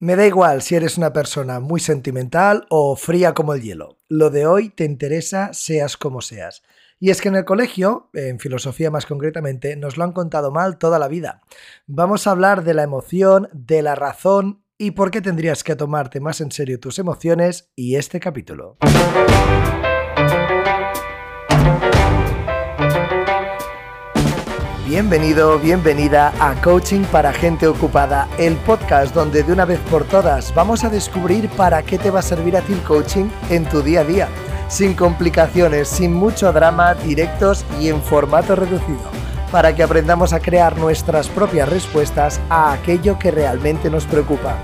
Me da igual si eres una persona muy sentimental o fría como el hielo. Lo de hoy te interesa seas como seas. Y es que en el colegio, en filosofía más concretamente, nos lo han contado mal toda la vida. Vamos a hablar de la emoción, de la razón y por qué tendrías que tomarte más en serio tus emociones y este capítulo. Bienvenido, bienvenida a Coaching para Gente Ocupada, el podcast donde de una vez por todas vamos a descubrir para qué te va a servir a ti el coaching en tu día a día, sin complicaciones, sin mucho drama, directos y en formato reducido, para que aprendamos a crear nuestras propias respuestas a aquello que realmente nos preocupa.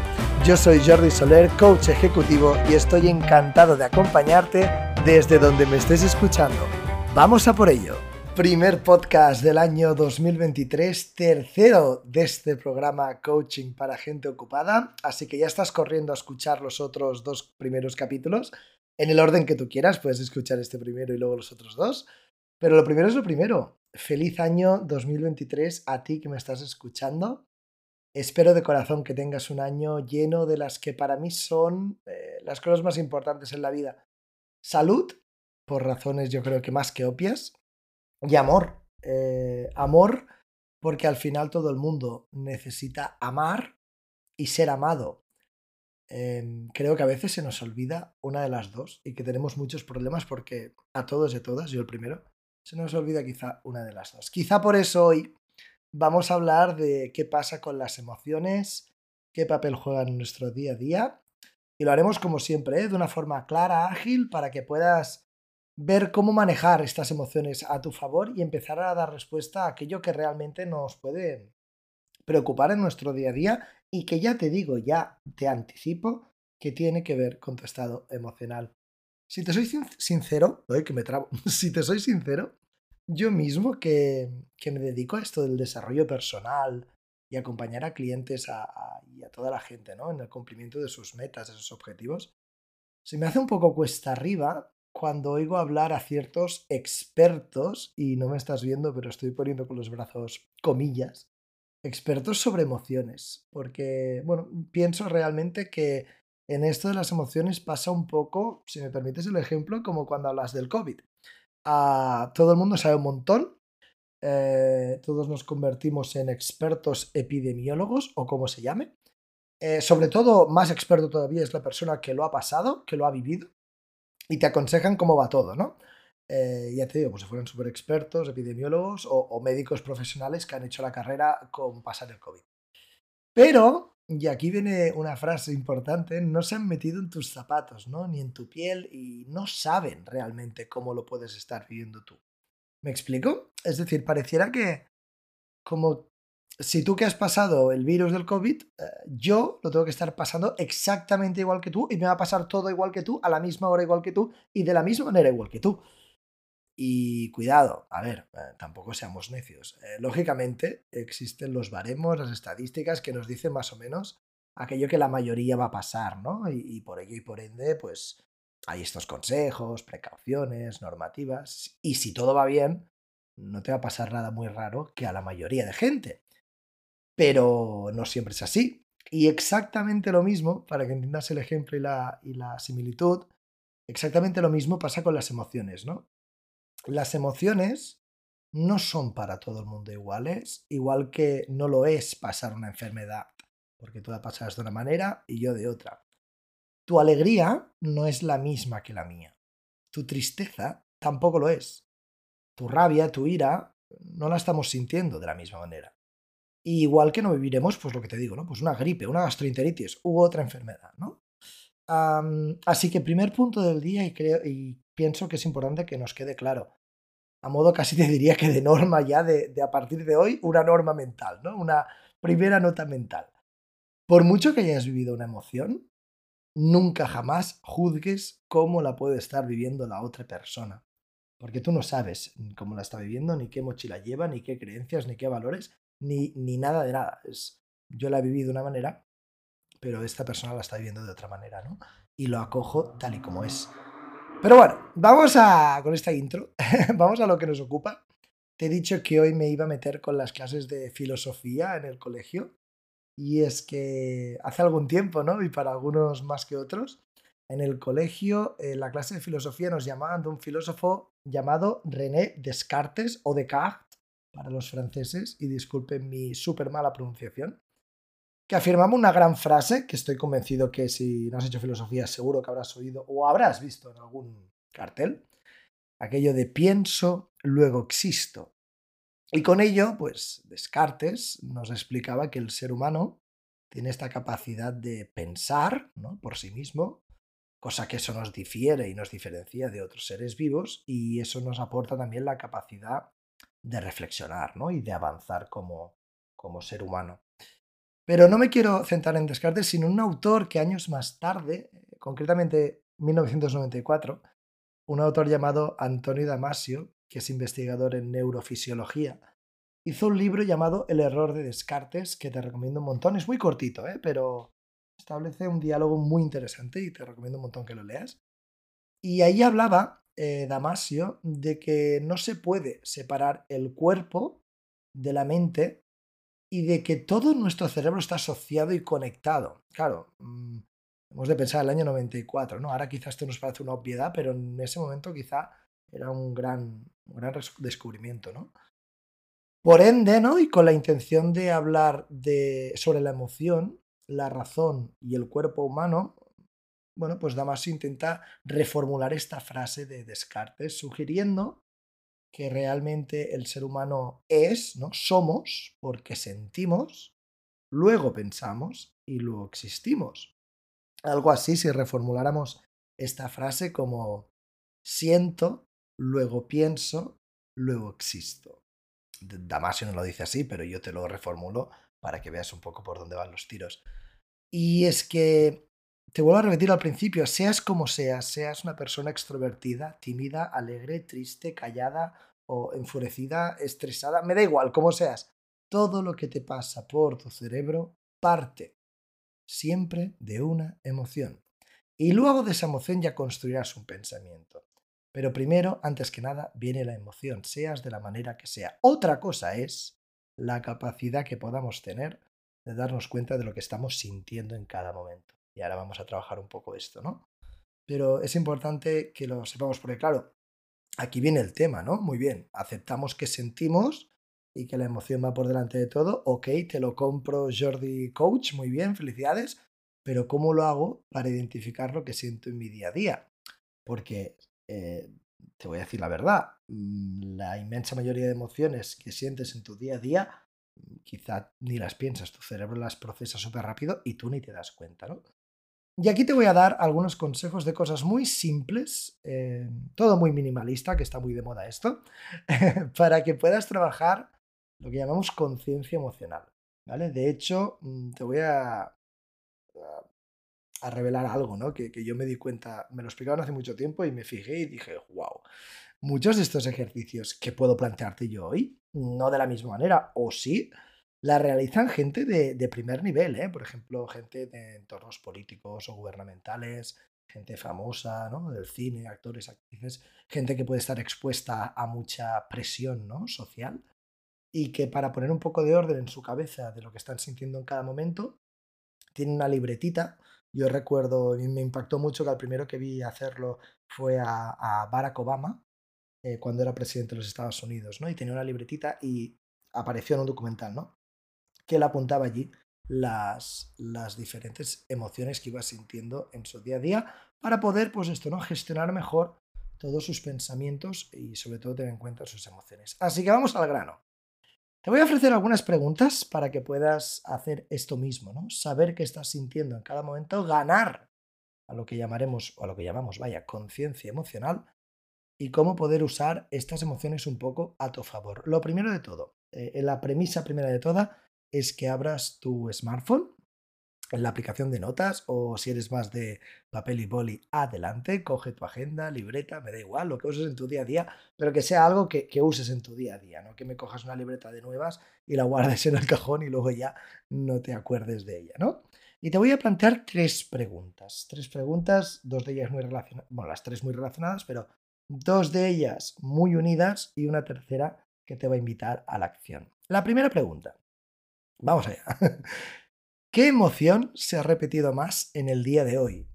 Yo soy Jordi Soler, coach ejecutivo y estoy encantado de acompañarte desde donde me estés escuchando. Vamos a por ello. Primer podcast del año 2023, tercero de este programa Coaching para gente ocupada, así que ya estás corriendo a escuchar los otros dos primeros capítulos. En el orden que tú quieras, puedes escuchar este primero y luego los otros dos. Pero lo primero es lo primero. Feliz año 2023 a ti que me estás escuchando. Espero de corazón que tengas un año lleno de las que para mí son eh, las cosas más importantes en la vida. Salud, por razones yo creo que más que obvias y amor. Eh, amor porque al final todo el mundo necesita amar y ser amado. Em, creo que a veces se nos olvida una de las dos y que tenemos muchos problemas porque a todos y a todas, yo el primero, se nos olvida quizá una de las dos. Quizá por eso hoy vamos a hablar de qué pasa con las emociones, qué papel juegan en nuestro día a día y lo haremos como siempre, ¿eh? de una forma clara, ágil, para que puedas ver cómo manejar estas emociones a tu favor y empezar a dar respuesta a aquello que realmente nos puede preocupar en nuestro día a día y que ya te digo, ya te anticipo que tiene que ver con tu estado emocional. Si te soy sincero, que me trabo, si te soy sincero, yo mismo que, que, me dedico a esto del desarrollo personal y acompañar a clientes y a toda la gente ¿no? en el cumplimiento de sus metas, de sus objetivos, se me hace un poco cuesta arriba cuando oigo hablar a ciertos expertos, y no me estás viendo, pero estoy poniendo con los brazos comillas, expertos sobre emociones, porque, bueno, pienso realmente que en esto de las emociones pasa un poco, si me permites el ejemplo, como cuando hablas del COVID. Ah, todo el mundo sabe un montón, eh, todos nos convertimos en expertos epidemiólogos o como se llame. Eh, sobre todo, más experto todavía es la persona que lo ha pasado, que lo ha vivido y te aconsejan cómo va todo, ¿no? Eh, ya te digo, pues si fueron súper expertos, epidemiólogos o, médicos profesionales que han hecho la carrera con pasar el COVID. Pero, y aquí viene una frase importante, no se han metido en tus zapatos, ¿no? Ni en tu piel y no saben realmente cómo lo puedes estar viviendo tú. ¿Me explico? Es decir, pareciera que como si tú que has pasado el virus del COVID, eh, yo lo tengo que estar pasando exactamente igual que tú y me va a pasar todo igual que tú, a la misma hora igual que tú y de la misma manera igual que tú. Y cuidado, a ver, eh, tampoco seamos necios. Eh, lógicamente existen los baremos, las estadísticas que nos dicen más o menos aquello que la mayoría va a pasar, ¿no? Y, y por ello y por ende, pues hay estos consejos, precauciones, normativas. Y si todo va bien, no te va a pasar nada muy raro que a la mayoría de gente. Pero no siempre es así. Y exactamente lo mismo, para que entiendas el ejemplo y la, y la similitud, exactamente lo mismo pasa con las emociones, ¿no? Las emociones no son para todo el mundo iguales, igual que no lo es pasar una enfermedad, porque tú la pasas de una manera y yo de otra. Tu alegría no es la misma que la mía. Tu tristeza tampoco lo es. Tu rabia, tu ira, no la estamos sintiendo de la misma manera igual que no viviremos, pues lo que te digo, ¿no? Pues una gripe, una gastroenteritis u otra enfermedad, ¿no? así que primer punto del día y, creo, y pienso que es importante que nos quede claro. A modo casi te diría que de norma ya, de, de a partir de hoy, una norma mental, ¿no? Una primera nota mental. Por mucho que hayas vivido una emoción, nunca jamás juzgues cómo la puede estar viviendo la otra persona. Porque tú no sabes cómo la está viviendo, ni qué mochila lleva, ni qué creencias, ni qué valores, ni, ni nada de nada. Es, yo la he vivido de una manera, pero esta persona la está viviendo de otra manera, ¿no? Y lo acojo tal y como es. Pero bueno, vamos a, con esta intro, vamos a lo que nos ocupa. Te he dicho que hoy me iba a meter con las clases de filosofía en el colegio. Y es que hace algún tiempo, ¿no? Y para algunos más que otros, en el colegio, en la clase de filosofía nos llamaban de un filósofo llamado René Descartes o Descartes para los franceses, y disculpen mi súper mala pronunciación, que afirmaba una gran frase que estoy convencido que si no has hecho filosofía seguro que habrás oído o habrás visto en algún cartel, aquello de pienso, luego existo. Y con ello, pues Descartes nos explicaba que el ser humano tiene esta capacidad de pensar ¿no? por sí mismo, cosa que eso nos difiere y nos diferencia de otros seres vivos, y eso nos aporta también la capacidad de reflexionar ¿no? y de avanzar como, como ser humano. Pero no me quiero centrar en Descartes, sino en un autor que años más tarde, concretamente 1994, un autor llamado Antonio Damasio, que es investigador en neurofisiología, hizo un libro llamado El error de Descartes, que te recomiendo un montón. Es muy cortito, ¿eh? pero establece un diálogo muy interesante y te recomiendo un montón que lo leas. Y ahí hablaba eh, Damasio de que no se puede separar el cuerpo de la mente y de que todo nuestro cerebro está asociado y conectado. Claro, mm, hemos de pensar el año 94, ¿no? Ahora quizás esto nos parece una obviedad, pero en ese momento quizá era un gran, un gran descubrimiento, ¿no? Por ende, ¿no? Y con la intención de hablar de, sobre la emoción, la razón y el cuerpo humano, bueno, pues Damasio intenta reformular esta frase de Descartes, sugiriendo que realmente el ser humano es, ¿no? Somos porque sentimos, luego pensamos y luego existimos. Algo así si reformuláramos esta frase como siento, luego pienso, luego existo. Damasio no lo dice así, pero yo te lo reformulo para que veas un poco por dónde van los tiros. Y es que te vuelvo a repetir al principio, seas como seas, seas una persona extrovertida, tímida, alegre, triste, callada o enfurecida, estresada, me da igual, como seas, todo lo que te pasa por tu cerebro parte siempre de una emoción. Y luego de esa emoción ya construirás un pensamiento. Pero primero, antes que nada, viene la emoción, seas de la manera que sea. Otra cosa es la capacidad que podamos tener de darnos cuenta de lo que estamos sintiendo en cada momento. Y ahora vamos a trabajar un poco esto, ¿no? Pero es importante que lo sepamos porque, claro, aquí viene el tema, ¿no? Muy bien, aceptamos que sentimos y que la emoción va por delante de todo. Ok, te lo compro Jordi Coach, muy bien, felicidades. Pero ¿cómo lo hago para identificar lo que siento en mi día a día? Porque eh, te voy a decir la verdad, mm, la inmensa mayoría de emociones que sientes en tu día a día, quizá ni las piensas, tu cerebro las procesa súper rápido y tú ni te das cuenta, ¿no? Y aquí te voy a dar algunos consejos de cosas muy simples, eh, todo muy minimalista, que está muy de moda esto, para que puedas trabajar lo que llamamos conciencia emocional. ¿vale? De hecho, mm, te voy a, a, revelar algo ¿no? que, que, yo me di cuenta, me lo explicaron hace mucho tiempo y me fijé y dije, wow, muchos de estos ejercicios que puedo plantearte yo hoy, no de la misma manera, o sí, la realizan gente de, primer nivel, ¿eh? por ejemplo, gente de entornos políticos o gubernamentales, gente famosa, ¿no? Del cine, actores, actrices, gente que puede estar expuesta a mucha presión ¿no? social y que para poner un poco de orden en su cabeza de lo que están sintiendo en cada momento, tiene una libretita. Yo recuerdo, y me impactó mucho que al primero que vi hacerlo fue a, Barack Obama, eh, cuando era presidente de los Estados Unidos, ¿no? Y tenía una libretita y apareció en un documental, ¿no? Que él apuntaba allí las, las diferentes emociones que iba sintiendo en su día a día para poder, pues esto, ¿no? Gestionar mejor todos sus pensamientos y sobre todo tener en cuenta sus emociones. Así que vamos al grano. Te voy a ofrecer algunas preguntas para que puedas hacer esto mismo, ¿no? Saber qué estás sintiendo en cada momento, ganar a lo que llamaremos, o a lo que llamamos, vaya, conciencia emocional y cómo poder usar estas emociones un poco a tu favor. Lo primero de todo, eh, la premisa primera de toda es que abras tu smartphone en la aplicación de notas o si eres más de papel y boli, adelante, coge tu agenda, libreta, me da igual, lo que uses en tu día a día, pero que sea algo que, uses en tu día a día, no que me cojas una libreta de nuevas y la guardes en el cajón y luego ya no te acuerdes de ella, ¿no? Y te voy a plantear tres preguntas, tres preguntas, dos de ellas muy relacionadas, bueno, las tres muy relacionadas, pero dos de ellas muy unidas y una tercera que te va a invitar a la acción. La primera pregunta, Vamos allá. ¿Qué emoción se ha repetido más en el día de hoy?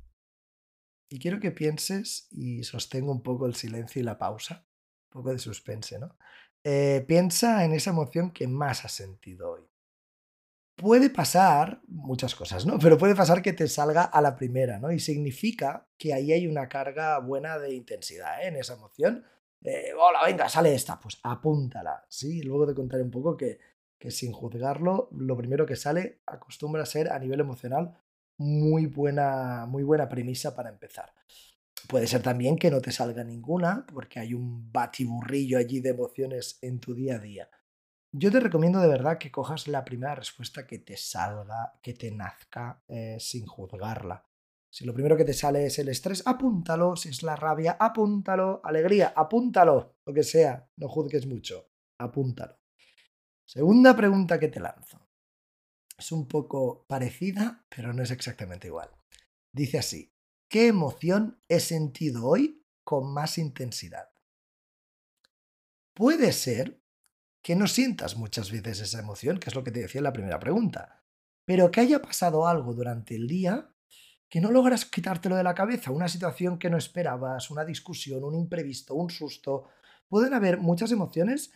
Y quiero que pienses y sostengo un poco el silencio y la pausa, un poco de suspense, ¿no? Eh, piensa en esa emoción que más has sentido hoy. Puede pasar muchas cosas, ¿no? Pero puede pasar que te salga a la primera, ¿no? Y significa que ahí hay una carga buena de intensidad ¿eh? en esa emoción. Eh, hola, venga, sale esta, pues apúntala, ¿sí? Luego te contaré un poco que, que sin juzgarlo, lo primero que sale acostumbra a ser a nivel emocional muy buena, muy buena premisa para empezar. Puede ser también que no te salga ninguna, porque hay un batiburrillo allí de emociones en tu día a día. Yo te recomiendo de verdad que cojas la primera respuesta que te salga, que te nazca, eh, sin juzgarla. Si lo primero que te sale es el estrés, apúntalo. Si es la rabia, apúntalo. Alegría, apúntalo. Lo que sea, no juzgues mucho, apúntalo. Segunda pregunta que te lanzo es un poco parecida, pero no es exactamente igual. Dice así, ¿qué emoción he sentido hoy con más intensidad? Puede ser que no sientas muchas veces esa emoción, que es lo que te decía en la primera pregunta, pero que haya pasado algo durante el día que no logras quitártelo de la cabeza, una situación que no esperabas, una discusión, un imprevisto, un susto. Pueden haber muchas emociones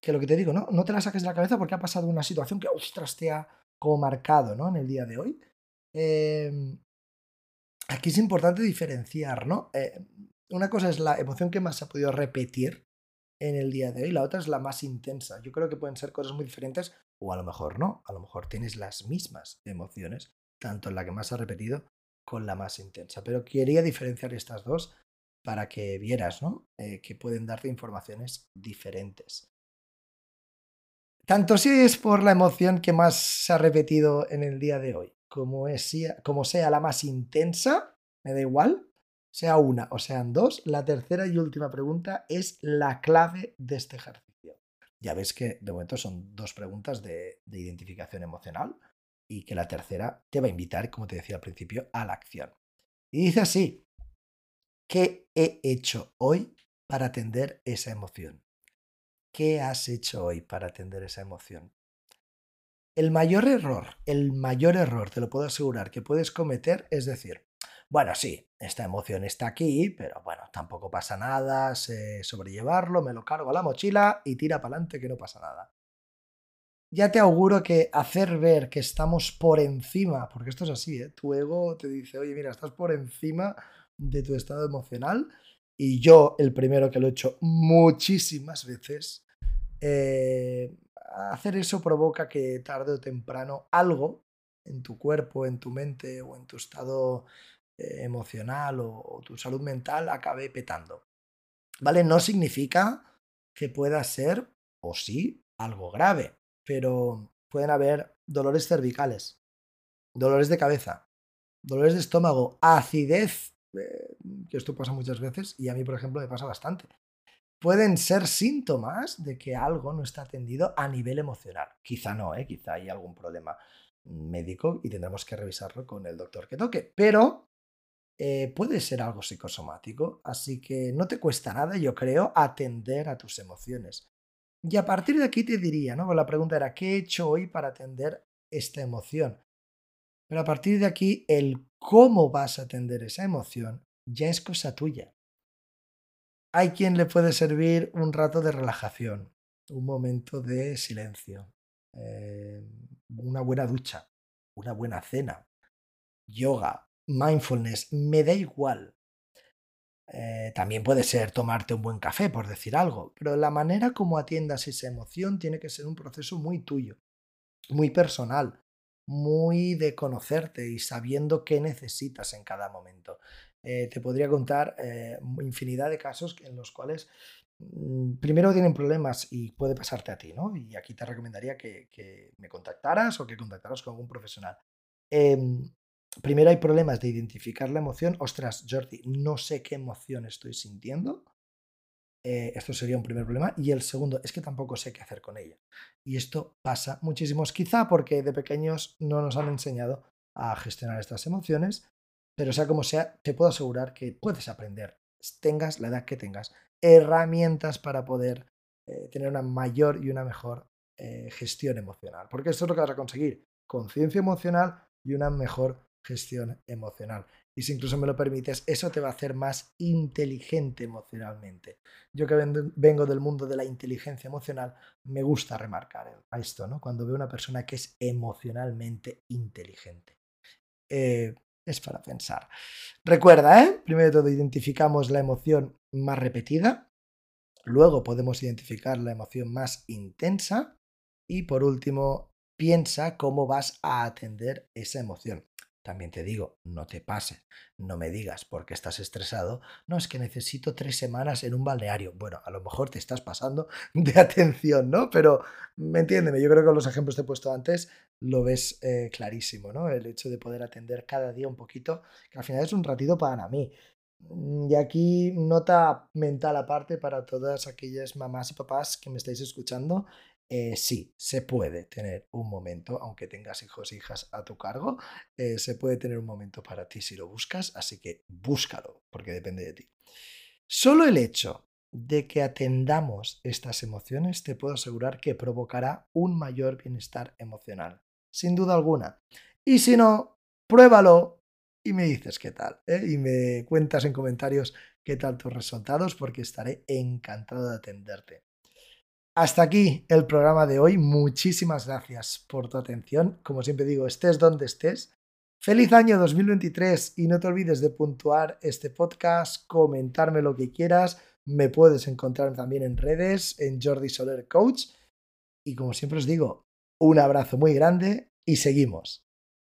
que lo que te digo, ¿no? No te las saques de la cabeza porque ha pasado una situación que, ostras, te ha como marcado ¿no? en el día de hoy. Em, aquí es importante diferenciar, ¿no? Eh, una cosa es la emoción que más se ha podido repetir en el día de hoy, la otra es la más intensa. Yo creo que pueden ser cosas muy diferentes o a lo mejor no, a lo mejor tienes las mismas emociones, tanto la que más ha repetido con la más intensa. Pero quería diferenciar estas dos para que vieras, ¿no? Eh, que pueden darte informaciones diferentes. Tanto si es por la emoción que más se ha repetido en el día de hoy, como, es, como sea la más intensa, me da igual, sea una o sean dos, la tercera y última pregunta es la clave de este ejercicio. Ya ves que de momento son dos preguntas de, de identificación emocional y que la tercera te va a invitar, como te decía al principio, a la acción. Y dice así, ¿qué he hecho hoy para atender esa emoción? ¿Qué has hecho hoy para atender esa emoción? El mayor error, el mayor error, te lo puedo asegurar, que puedes cometer es decir, bueno, sí, esta emoción está aquí, pero bueno, tampoco pasa nada, sé sobrellevarlo, me lo cargo a la mochila y tira para adelante que no pasa nada. Ya te auguro que hacer ver que estamos por encima, porque esto es así, ¿eh? tu ego te dice, oye, mira, estás por encima de tu estado emocional, y yo el primero que lo he hecho muchísimas veces, eh, hacer eso provoca que tarde o temprano algo en tu cuerpo, en tu mente o en tu estado eh, emocional o, tu salud mental acabe petando. ¿Vale? No significa que pueda ser, o sí, algo grave, pero pueden haber dolores cervicales, dolores de cabeza, dolores de estómago, acidez eh, que esto pasa muchas veces y a mí, por ejemplo, me pasa bastante. Pueden ser síntomas de que algo no está atendido a nivel emocional. Quizá no, ¿eh? quizá hay algún problema médico y tendremos que revisarlo con el doctor que toque. Pero eh, puede ser algo psicosomático, así que no te cuesta nada, yo creo, atender a tus emociones. Y a partir de aquí te diría, ¿no? La pregunta era, ¿qué he hecho hoy para atender esta emoción? Pero a partir de aquí, el cómo vas a atender esa emoción ya es cosa tuya. Hay quien le puede servir un rato de relajación, un momento de silencio, eh, una buena ducha, una buena cena, yoga, mindfulness, me da igual. Eh, también puede ser tomarte un buen café, por decir algo, pero la manera como atiendas esa emoción tiene que ser un proceso muy tuyo, muy personal, muy de conocerte y sabiendo qué necesitas en cada momento. Eh, te podría contar eh, infinidad de casos en los cuales mm, primero tienen problemas y puede pasarte a ti, ¿no? Y aquí te recomendaría que, me contactaras o que contactaras con algún profesional. Em, primero hay problemas de identificar la emoción. Ostras, Jordi, no sé qué emoción estoy sintiendo. Eh, esto sería un primer problema. Y el segundo es que tampoco sé qué hacer con ella. Y esto pasa muchísimos, quizá porque de pequeños no nos han enseñado a gestionar estas emociones, pero sea como sea, te puedo asegurar que puedes aprender, tengas la edad que tengas, herramientas para poder eh, tener una mayor y una mejor eh, gestión emocional. Porque esto es lo que vas a conseguir. conciencia emocional y una mejor gestión emocional. Y si incluso me lo permites, eso te va a hacer más inteligente emocionalmente. Yo que vengo del mundo de la inteligencia emocional, me gusta remarcar esto, ¿no? Cuando veo una persona que es emocionalmente inteligente. Eh, es para pensar. Recuerda, ¿eh? Primero de todo, identificamos la emoción más repetida. Luego podemos identificar la emoción más intensa. Y por último, piensa cómo vas a atender esa emoción. También te digo, no te pase, no me digas porque estás estresado, no es que necesito tres semanas en un balneario. Bueno, a lo mejor te estás pasando de atención, ¿no? Pero me entiéndeme, yo creo que con los ejemplos que he puesto antes lo ves eh, clarísimo, ¿no? El hecho de poder atender cada día un poquito, que al final es un ratito para mí. Mm, y aquí nota mental aparte para todas aquellas mamás y papás que me estáis escuchando. Eh, sí, se puede tener un momento, aunque tengas hijos e hijas a tu cargo, eh, se puede tener un momento para ti si lo buscas, así que búscalo, porque depende de ti. Solo el hecho de que atendamos estas emociones, te puedo asegurar que provocará un mayor bienestar emocional, sin duda alguna. Y si no, pruébalo y me dices qué tal, ¿eh? y me cuentas en comentarios qué tal tus resultados, porque estaré encantado de atenderte. Hasta aquí el programa de hoy. Muchísimas gracias por tu atención. Como siempre digo, estés donde estés. Feliz año 2023 y no te olvides de puntuar este podcast, comentarme lo que quieras. Me puedes encontrar también en redes, en Jordi Soler Coach. Y como siempre os digo, un abrazo muy grande y seguimos.